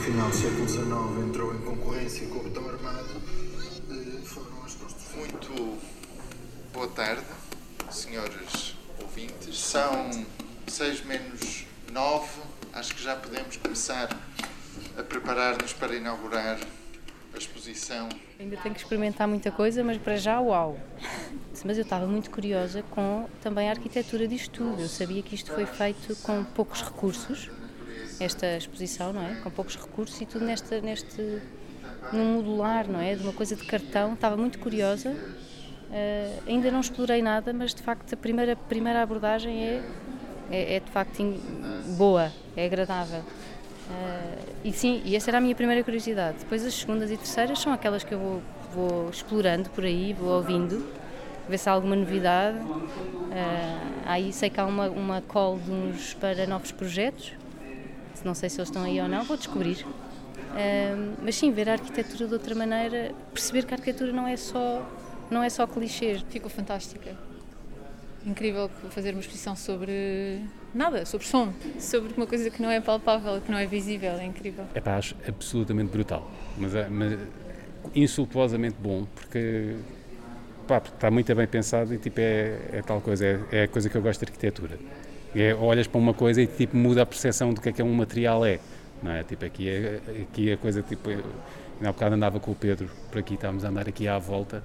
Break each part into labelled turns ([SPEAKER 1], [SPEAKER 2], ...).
[SPEAKER 1] final do século XIX entrou em concorrência com o betão armado eh, foram as construções.
[SPEAKER 2] Muito boa tarde, senhores ouvintes. São seis menos nove. Acho que já podemos começar a preparar-nos para inaugurar a exposição.
[SPEAKER 3] Ainda tenho que experimentar muita coisa, mas para já, uau! Mas eu estava muito curiosa com também a arquitetura disto tudo. Eu sabia que isto foi feito com poucos recursos, esta exposição, não é? Com poucos recursos e tudo neste, neste num modular, não é? De uma coisa de cartão. Estava muito curiosa. Uh, ainda não explorei nada, mas de facto a primeira, primeira abordagem é, é, é de facto boa, é agradável. Uh, e sim, e essa era a minha primeira curiosidade. Depois as segundas e terceiras são aquelas que eu vou, vou explorando por aí, vou ouvindo, ver se há alguma novidade. Uh, aí sei que há uma, uma call de uns para novos projetos, não sei se eles estão aí ou não, vou descobrir. Uh, mas sim, ver a arquitetura de outra maneira, perceber que a arquitetura não é só, não é só clichês.
[SPEAKER 4] Ficou fantástica incrível fazer uma exposição sobre nada, sobre som, sobre uma coisa que não é palpável, que não é visível, é incrível.
[SPEAKER 5] É pá, acho absolutamente brutal, mas, é, mas insultuosamente bom, porque, pá, porque está muito bem pensado e tipo é, é tal coisa, é, é, a coisa que eu gosto de arquitetura. É, olhas para uma coisa e tipo muda a percepção do que é que um material é, não é? Tipo, aqui, é, aqui a coisa, tipo, há bocado andava com o Pedro por aqui, estávamos a andar aqui à volta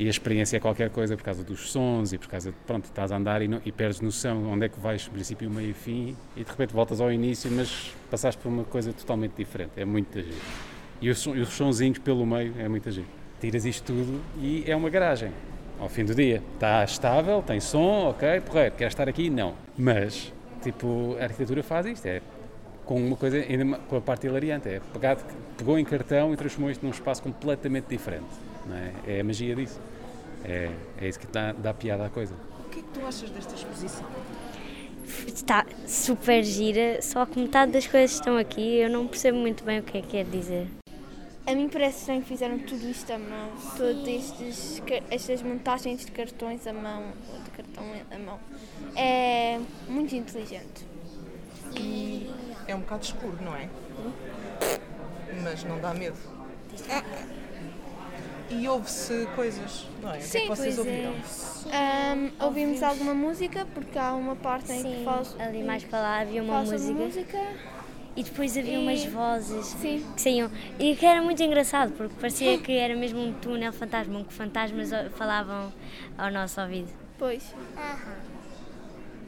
[SPEAKER 5] e a experiência é qualquer coisa por causa dos sons e por causa de, pronto, estás a andar e, não, e perdes noção onde é que vais, princípio, meio e fim, e de repente voltas ao início, mas passaste por uma coisa totalmente diferente. É muito giro. E os, os sonzinhos pelo meio é muito giro. Tiras isto tudo e é uma garagem. Ao fim do dia, está estável, tem som, ok, porreiro, quer estar aqui? Não. Mas, tipo, a arquitetura faz isto, é com uma coisa, ainda com a parte hilariante, é pegado, pegou em cartão e transformou isto num espaço completamente diferente. É? é? a magia disso. É, é isso que dá, dá piada à coisa.
[SPEAKER 6] O que é que tu achas desta exposição?
[SPEAKER 7] Está super gira, só que metade das coisas estão aqui eu não percebo muito bem o que é que quer dizer.
[SPEAKER 8] A mim parece estranho que fizeram tudo isto à mão, todas estas montagens de cartões à mão, de cartão à mão. É muito inteligente.
[SPEAKER 6] E é um bocado escuro, não é? Mas não dá medo. E ouve-se coisas, não é?
[SPEAKER 8] Sim,
[SPEAKER 6] o que é que vocês
[SPEAKER 8] pois
[SPEAKER 6] ouviram?
[SPEAKER 8] É. Um, ouvimos alguma música, porque há uma parte em
[SPEAKER 7] Sim,
[SPEAKER 8] que fala.
[SPEAKER 7] ali mais para lá havia uma música.
[SPEAKER 8] música.
[SPEAKER 7] E depois havia
[SPEAKER 8] E-
[SPEAKER 7] umas vozes
[SPEAKER 8] Sim.
[SPEAKER 7] que saíam. E que era muito engraçado, porque parecia que era mesmo um túnel fantasma, em que fantasmas falavam ao nosso ouvido.
[SPEAKER 8] Pois.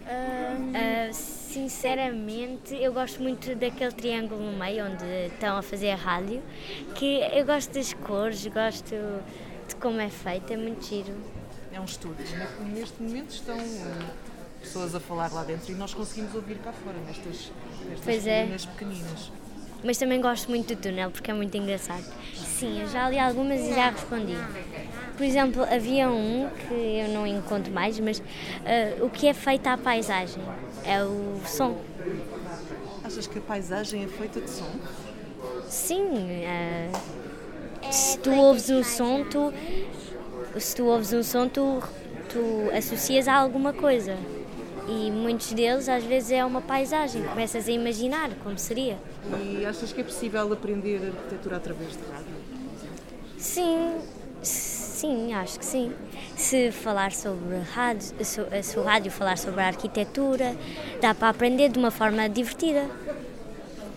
[SPEAKER 8] Um,
[SPEAKER 7] Ah, sinceramente, eu gosto muito daquele triângulo no meio onde estão a fazer a rádio, que eu gosto das cores, gosto de como é feito, é muito giro.
[SPEAKER 6] É um estúdio. Neste momento estão eh, pessoas a falar lá dentro e nós conseguimos ouvir cá fora, nestas, nestas
[SPEAKER 7] Pois é.
[SPEAKER 6] pequeninas.
[SPEAKER 7] Mas também gosto muito do túnel porque é muito engraçado. Sim, eu já li algumas e já respondi. Por exemplo, havia um que eu não encontro mais, mas ah, o que é feito à paisagem é o som.
[SPEAKER 6] Achas que a paisagem é feita de som?
[SPEAKER 7] Sim, ah, se tu ouves um som, tu, se tu ouves um som, tu, tu associas a alguma coisa. E muitos deles às vezes é uma paisagem, começas a imaginar como seria.
[SPEAKER 6] E achas que é possível aprender arquitetura através de rádio?
[SPEAKER 7] Sim, sim, acho que sim. Se falar sobre rádio, se, se o rádio falar sobre a arquitetura, dá para aprender de uma forma divertida.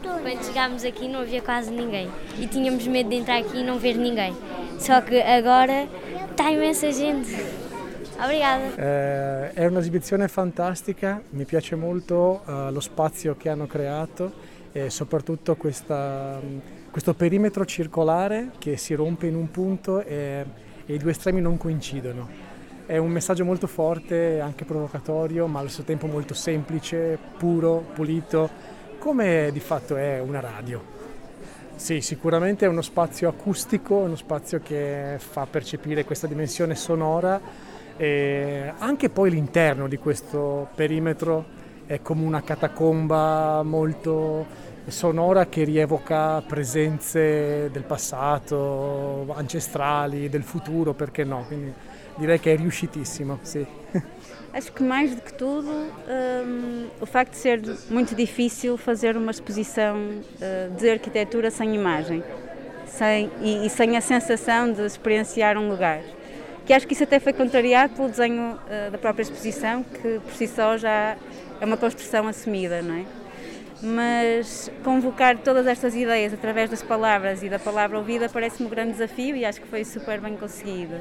[SPEAKER 7] Quando chegámos aqui não havia quase ninguém e tínhamos medo de entrar aqui e não ver ninguém. Só que agora está imensa gente. Obrigada.
[SPEAKER 9] Eh, è un'esibizione fantastica, mi piace molto eh, lo spazio che hanno creato e soprattutto questa, mh, questo perimetro circolare che si rompe in un punto e, e i due estremi non coincidono. È un messaggio molto forte, anche provocatorio, ma allo stesso tempo molto semplice, puro, pulito, come di fatto è una radio. Sì, sicuramente è uno spazio acustico, uno spazio che fa percepire questa dimensione sonora e anche poi l'interno di questo perimetro è come una catacomba molto sonora che rievoca presenze del passato, ancestrali, del futuro, perché no? Quindi direi che è riuscitissimo, sì.
[SPEAKER 10] Acho que mais do que tudo, um, o facto de ser muito difícil fazer uma exposição uh, de arquitetura sem imagem sem, e, e, sem a sensação de experienciar um lugar. Que acho que isso até foi contrariado pelo desenho uh, da própria exposição, que por si só já é uma construção assumida, não é? Mas convocar todas estas ideias através das palavras e da palavra ouvida parece-me um grande desafio e acho que foi super bem conseguido.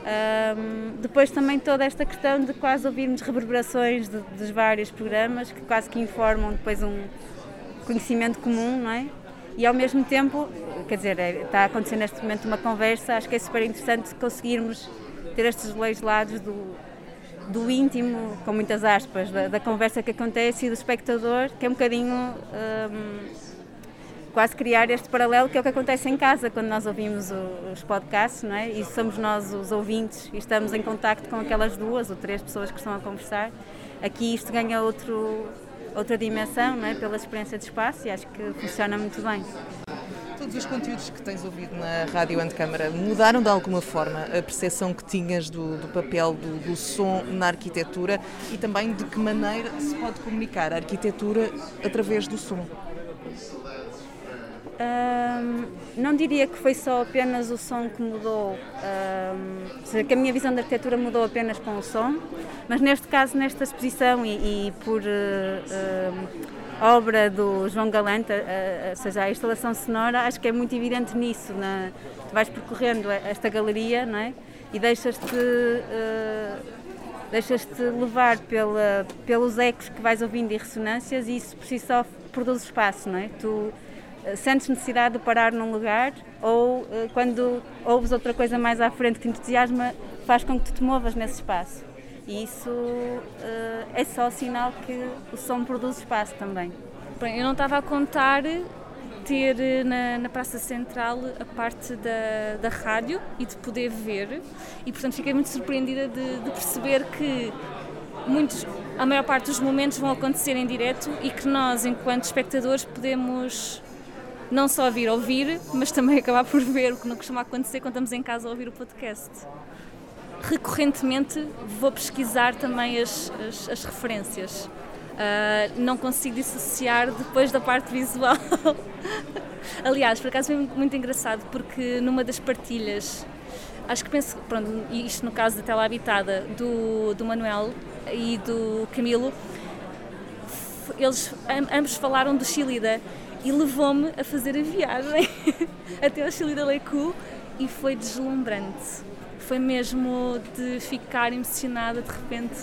[SPEAKER 10] Um, depois também toda esta questão de quase ouvirmos reverberações de, dos vários programas que quase que informam depois um conhecimento comum, não é? E ao mesmo tempo, quer dizer, é, está acontecendo neste momento uma conversa, acho que é super interessante conseguirmos ter estes dois lados do, do íntimo, com muitas aspas, da, da, conversa que acontece e do espectador, que é um bocadinho um, quase criar este paralelo que é o que acontece em casa quando nós ouvimos os podcasts, não é? E somos nós os ouvintes e estamos em contacto com aquelas duas ou três pessoas que estão a conversar. Aqui isto ganha outro, outra dimensão, não é? Pela experiência de espaço e acho que funciona muito bem.
[SPEAKER 6] Todos os conteúdos que tens ouvido na Rádio Antecâmara mudaram de alguma forma a percepção que tinhas do, do papel do, do, som na arquitetura e também de que maneira se pode comunicar a arquitetura através do som?
[SPEAKER 10] Um, não diria que foi só apenas o som que mudou, um, seja, que a minha visão da arquitetura mudou apenas com o som, mas neste caso, nesta exposição e, e por uh, obra do João Galante, ou seja, a instalação sonora, acho que é muito evidente nisso. Na, tu vais percorrendo esta galeria não é? e deixas-te. Uh, deixas-te levar pela, pelos ecos que vais ouvindo e ressonâncias e isso por si só produz espaço, não é? Tu, sentes necessidade de parar num lugar ou eh, quando ouves outra coisa mais à frente que entusiasma, faz com que tu te movas nesse espaço. E isso eh, é só sinal que o som produz espaço também.
[SPEAKER 4] Bem, eu não estava a contar ter na, na, Praça Central a parte da, da rádio e de poder ver e portanto fiquei muito surpreendida de, de perceber que muitos, a maior parte dos momentos vão acontecer em direto e que nós enquanto espectadores podemos não só vir ouvir, mas também acabar por ver, o que não costuma acontecer quando estamos em casa a ouvir o podcast. Recorrentemente vou pesquisar também as, as, as referências. Uh, não consigo dissociar depois da parte visual. Aliás, por acaso foi muito engraçado porque numa das partilhas, acho que penso, pronto, isto no caso da tela habitada do, do Manuel e do Camilo, eles ambos falaram do Chilida e levou-me a fazer a viagem até ao Chile da Leicu e foi deslumbrante. Foi mesmo de ficar emocionada, de repente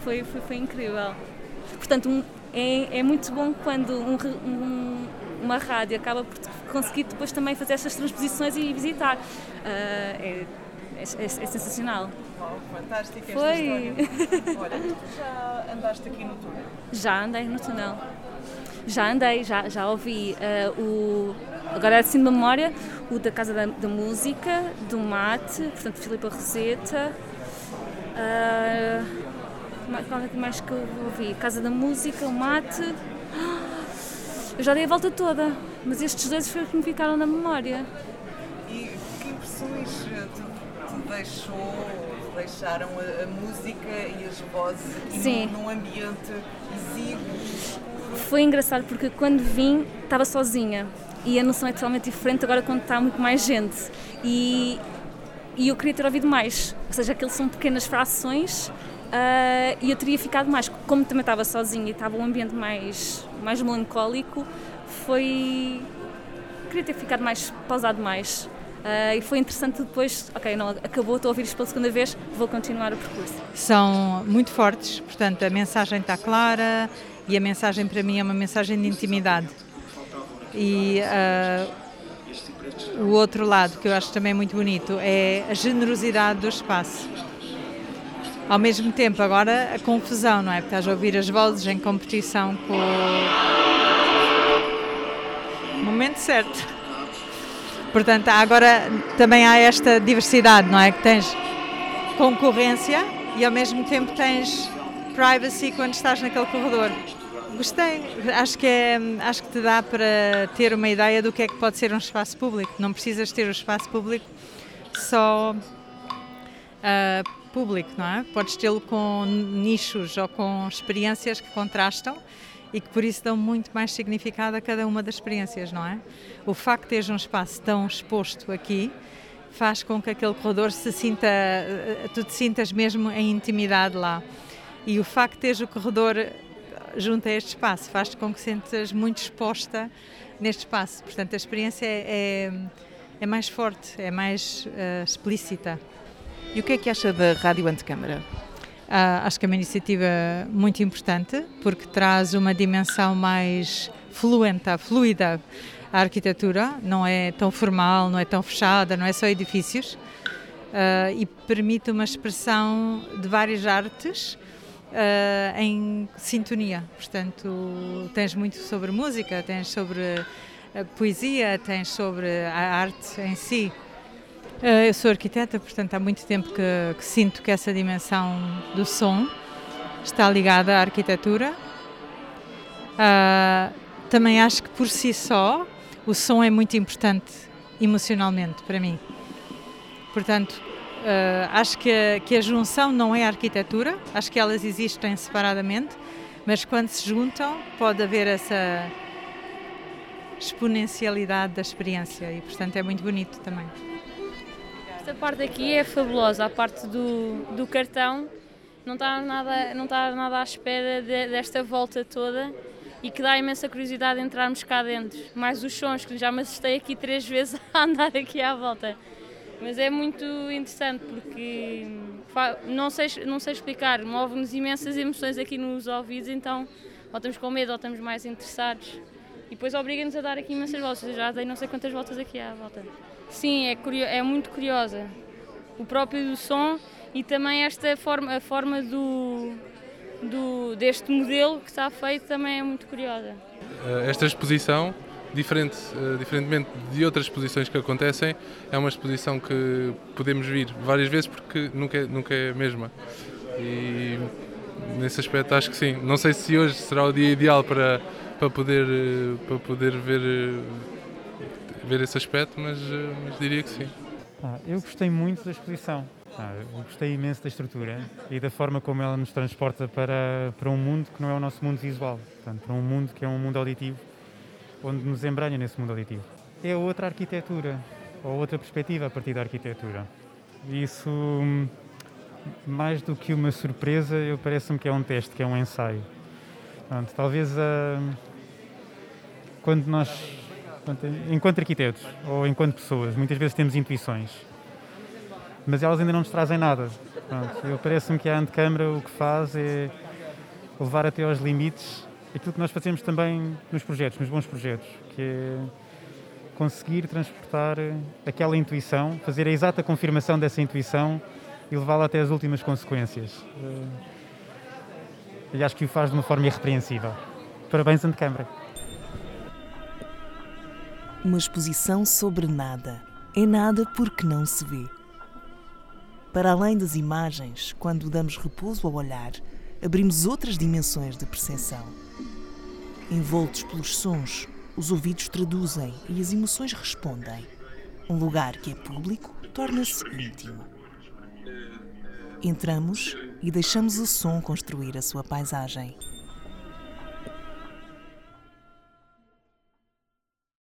[SPEAKER 4] foi, foi, foi incrível. Portanto, um, é, é muito bom quando um, um, uma rádio acaba por conseguir depois também fazer estas transposições e visitar. Uh, é, é, é, é, sensacional.
[SPEAKER 6] Fantástico
[SPEAKER 4] Foi.
[SPEAKER 6] Olha, tu já andaste aqui no túnel?
[SPEAKER 4] Já andei no túnel. Já andei, já, já ouvi uh, o. Agora assim de memória, o da Casa da, da Música, do Mate, portanto, Filipe Roseta. Uh, qual é que mais que eu ouvi? Casa da Música, o Mate. Eu já dei a volta toda, mas estes dois foi que me ficaram na memória.
[SPEAKER 6] E que impressões te, te deixou, deixaram a, a, música e as vozes
[SPEAKER 4] Sim.
[SPEAKER 6] num, num ambiente exíguo?
[SPEAKER 4] Foi engraçado porque quando vim estava sozinha e a noção é totalmente diferente agora quando está muito mais gente. E, e eu queria ter ouvido mais, ou seja, aqueles são pequenas frações uh, e eu teria ficado mais. Como também estava sozinha e estava um ambiente mais, mais melancólico, foi. queria ter ficado mais pausado mais. Uh, e foi interessante depois, ok, não, acabou, estou a ouvir isto pela segunda vez, vou continuar o percurso.
[SPEAKER 11] São muito fortes, portanto a mensagem está clara, e a mensagem para mim é uma mensagem de intimidade. E uh, o outro lado que eu acho também muito bonito é a generosidade do espaço. Ao mesmo tempo, agora a confusão, não é? Porque estás a ouvir as vozes em competição com o momento certo. Portanto, agora também há esta diversidade, não é? Que tens concorrência e ao mesmo tempo tens privacy quando estás naquele corredor. Gostei, acho que, é, acho que te dá para ter uma ideia do que é que pode ser um espaço público. Não precisas ter o um espaço público só uh, público, não é? Podes tê-lo com nichos ou com experiências que contrastam e que por isso dão muito mais significado a cada uma das experiências, não é? O facto de teres um espaço tão exposto aqui faz com que aquele corredor se sinta, tu te sintas mesmo em intimidade lá. E o facto de teres o corredor junto a este espaço faz com que sintas muito exposta neste espaço. Portanto, a experiência é, é, é mais forte, é mais uh, explícita.
[SPEAKER 12] E o que é que acha da Rádio Antecâmara?
[SPEAKER 11] Uh, acho que é uma iniciativa muito importante porque traz uma dimensão mais fluenta, fluida à arquitetura, não é tão formal, não é tão fechada, não é só edifícios uh, e permite uma expressão de várias artes uh, em sintonia. Portanto, tens muito sobre música, tens sobre poesia, tens sobre a arte em si. Eh, eu sou arquiteta, portanto há muito tempo que, que, sinto que essa dimensão do som está ligada à arquitetura. Uh, também acho que por si só o som é muito importante emocionalmente para mim. Portanto, uh, acho que a, que a junção não é arquitetura, acho que elas existem separadamente, mas quando se juntam pode haver essa exponencialidade da experiência e, portanto, é muito bonito também.
[SPEAKER 13] Esta parte aqui é fabulosa, a parte do, do cartão. Não está nada, nada à espera de, desta volta toda e que dá imensa curiosidade entrarmos cá dentro. Mais os sons, que já me assustei aqui três vezes a andar aqui à volta. Mas é muito interessante porque não sei, não sei explicar, move-nos imensas emoções aqui nos ouvidos, então ou estamos com medo ou estamos mais interessados. E depois obriga-nos a dar aqui imensas voltas. Eu já dei não sei quantas voltas aqui à volta. Sim, é, é muito curiosa. O próprio do som e também esta forma, a forma do, do, deste modelo que está feito também é muito curiosa.
[SPEAKER 14] Eh, esta exposição, diferente, eh, diferentemente de outras exposições que acontecem, é uma exposição que podemos vir várias vezes porque nunca é, nunca é a mesma. E nesse aspecto acho que sim. Não sei se hoje será o dia ideal para, para, poder, eh, para poder ver ver esse aspecto, mas, eh, mas diria que sim.
[SPEAKER 15] Ah, eu gostei muito da exposição. Ah, gostei imenso da estrutura e da forma como ela nos transporta para, para um mundo que não é o nosso mundo visual, portanto, para um mundo que é um mundo auditivo, onde nos embranha nesse mundo auditivo. É outra arquitetura, ou outra perspectiva a partir da arquitetura. Isso, mais do que uma surpresa, eu parece-me que é um teste, que é um ensaio. Talvez uh, quando nós enquanto arquitetos ou enquanto pessoas, muitas vezes temos intuições, mas elas ainda não nos trazem nada. Parece-me que a antecâmara o que faz é levar até aos limites aquilo que nós fazemos também nos projetos, nos bons projetos, que é conseguir transportar aquela intuição, fazer a exata confirmação dessa intuição e levá-la até as últimas consequências. E acho que o faz de uma forma irrepreensível. Parabéns, Antecâmara
[SPEAKER 16] uma exposição sobre nada. É nada porque não se vê. Para além das imagens, quando damos repouso ao olhar, abrimos outras dimensões de percepção. Envoltos pelos sons, os ouvidos traduzem e as emoções respondem. Um lugar que é público torna-se íntimo. Entramos e deixamos o som construir a sua paisagem.